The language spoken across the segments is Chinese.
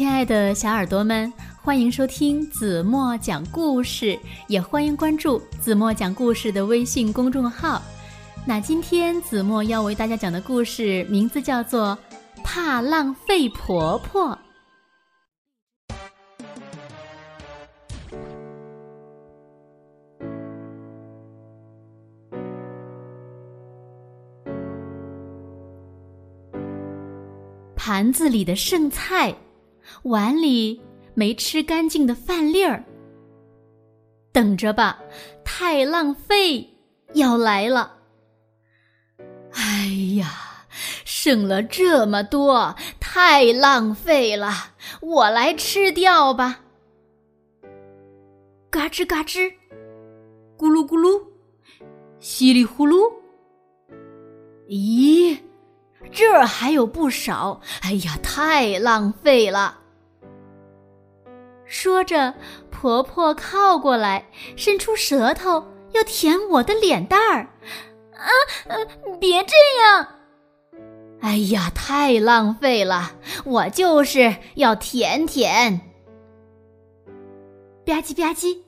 亲爱的小耳朵们，欢迎收听子墨讲故事，也欢迎关注子墨讲故事的微信公众号。那今天子墨要为大家讲的故事名字叫做《怕浪费婆婆》。盘子里的剩菜，碗里没吃干净的饭粒儿。等着吧，太浪费要来了！哎呀，剩了这么多，太浪费了！我来吃掉吧。嘎吱嘎吱，咕噜咕噜，稀里呼噜。咦？这儿还有不少，哎呀，太浪费了！说着，婆婆靠过来，伸出舌头要舔我的脸蛋儿。啊，别这样！哎呀，太浪费了！我就是要舔舔。吧唧吧唧，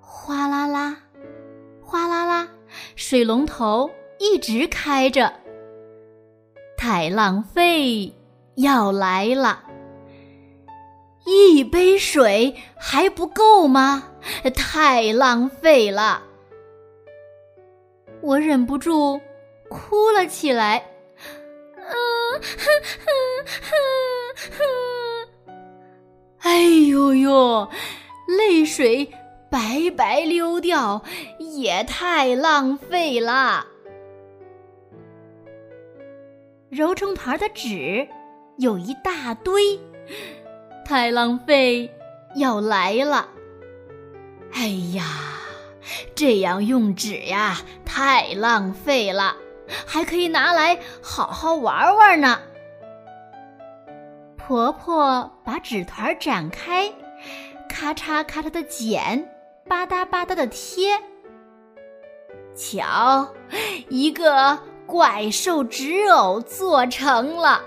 哗啦啦，哗啦啦。水龙头一直开着，太浪费要来了！一杯水还不够吗？太浪费了！我忍不住哭了起来。嗯哼哼哼哼！哎呦呦，泪水。白白溜掉也太浪费了。揉成团的纸有一大堆，太浪费要来了。哎呀，这样用纸呀，太浪费了，还可以拿来好好玩玩呢。婆婆把纸团展开，咔嚓咔嚓的剪。吧嗒吧嗒的贴，瞧，一个怪兽纸偶做成了。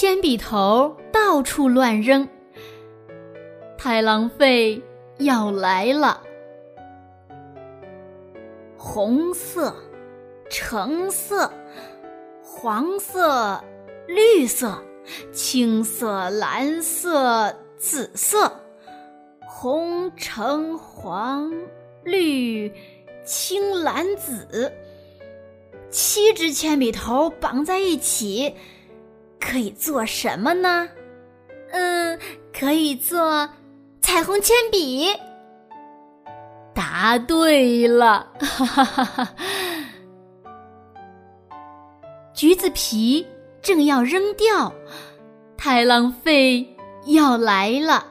铅笔头到处乱扔，太浪费要来了。红色、橙色、黄色、绿色、青色、蓝色、紫色。红、橙、黄、绿、青、蓝、紫，七支铅笔头绑在一起，可以做什么呢？嗯，可以做彩虹铅笔。答对了，哈哈哈哈！橘子皮正要扔掉，太浪费要来了。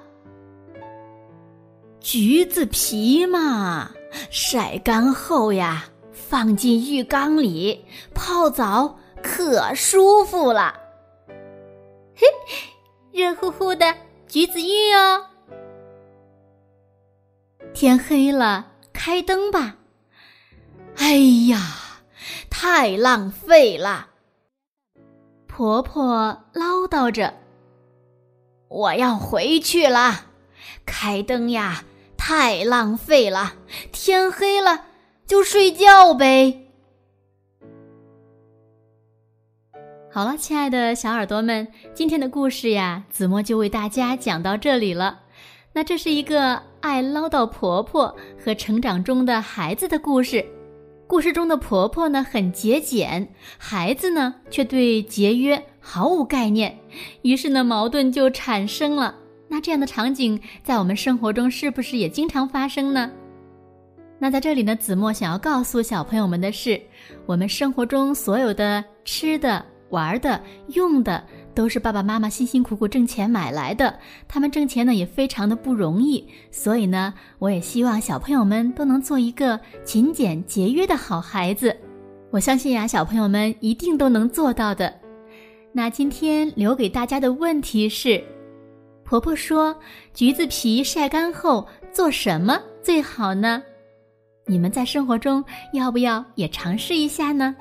橘子皮嘛，晒干后呀，放进浴缸里泡澡可舒服了。嘿，热乎乎的橘子浴哦。天黑了，开灯吧。哎呀，太浪费了！婆婆唠叨着：“我要回去了，开灯呀。”太浪费了！天黑了就睡觉呗。好了，亲爱的小耳朵们，今天的故事呀，子墨就为大家讲到这里了。那这是一个爱唠叨婆婆和成长中的孩子的故事。故事中的婆婆呢很节俭，孩子呢却对节约毫无概念，于是呢矛盾就产生了。那这样的场景在我们生活中是不是也经常发生呢？那在这里呢，子墨想要告诉小朋友们的是，我们生活中所有的吃的、玩的、用的，都是爸爸妈妈辛辛苦苦挣钱买来的。他们挣钱呢也非常的不容易，所以呢，我也希望小朋友们都能做一个勤俭节约的好孩子。我相信呀，小朋友们一定都能做到的。那今天留给大家的问题是。婆婆说：“橘子皮晒干后做什么最好呢？你们在生活中要不要也尝试一下呢？”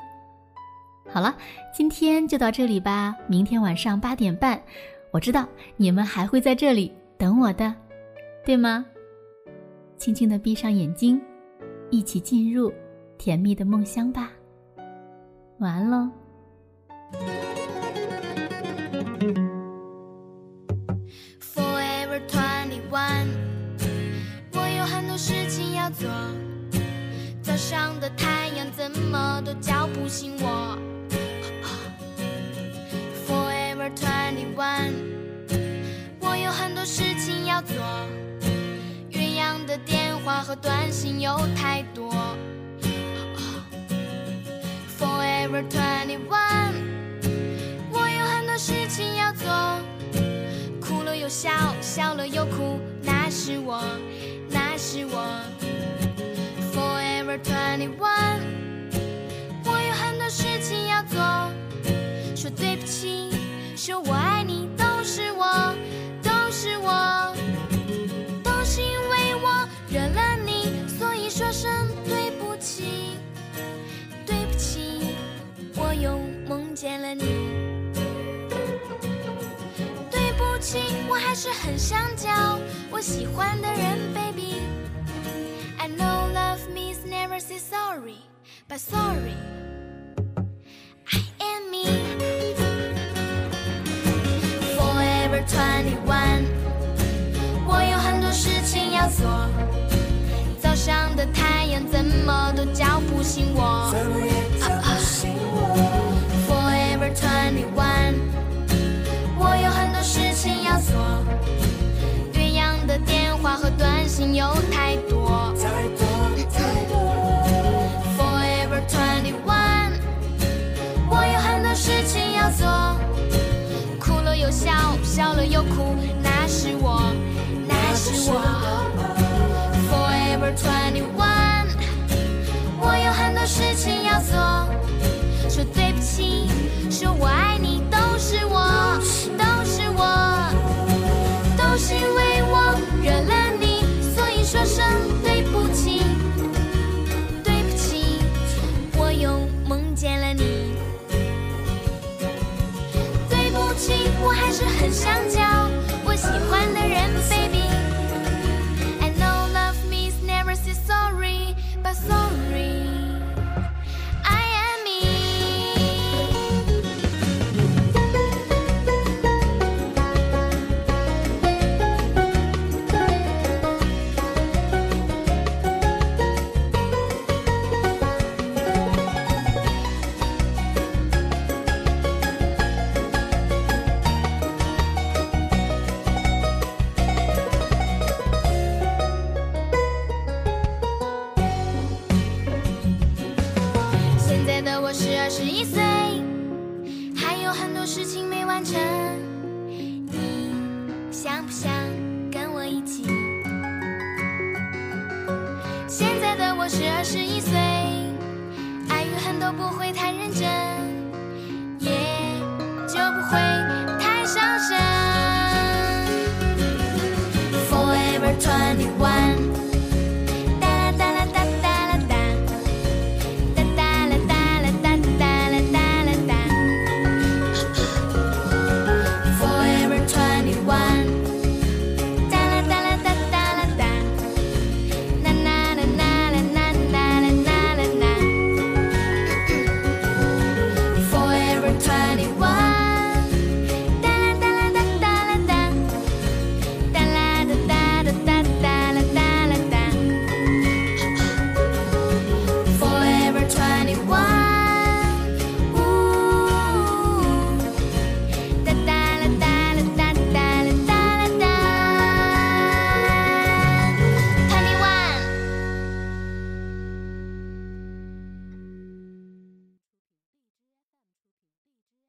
好了，今天就到这里吧。明天晚上八点半，我知道你们还会在这里等我的，对吗？轻轻的闭上眼睛，一起进入甜蜜的梦乡吧。晚安喽。Forever twenty one，我有很多事情要做。早上的太阳怎么都叫不醒我。我有很多事情要做。鸳鸯的电话和短信有太多。Forever twenty one，我有很多事情要做。哭了又笑，笑了又哭，那是我，那是我。Forever twenty one，说我爱你，都是我，都是我，都是因为我惹了你，所以说声对不起，对不起，我又梦见了你。对不起，我还是很想叫我喜欢的人，baby。I know love means never say sorry, but sorry, 醒我。我是二十一岁，爱与恨都不会太认真。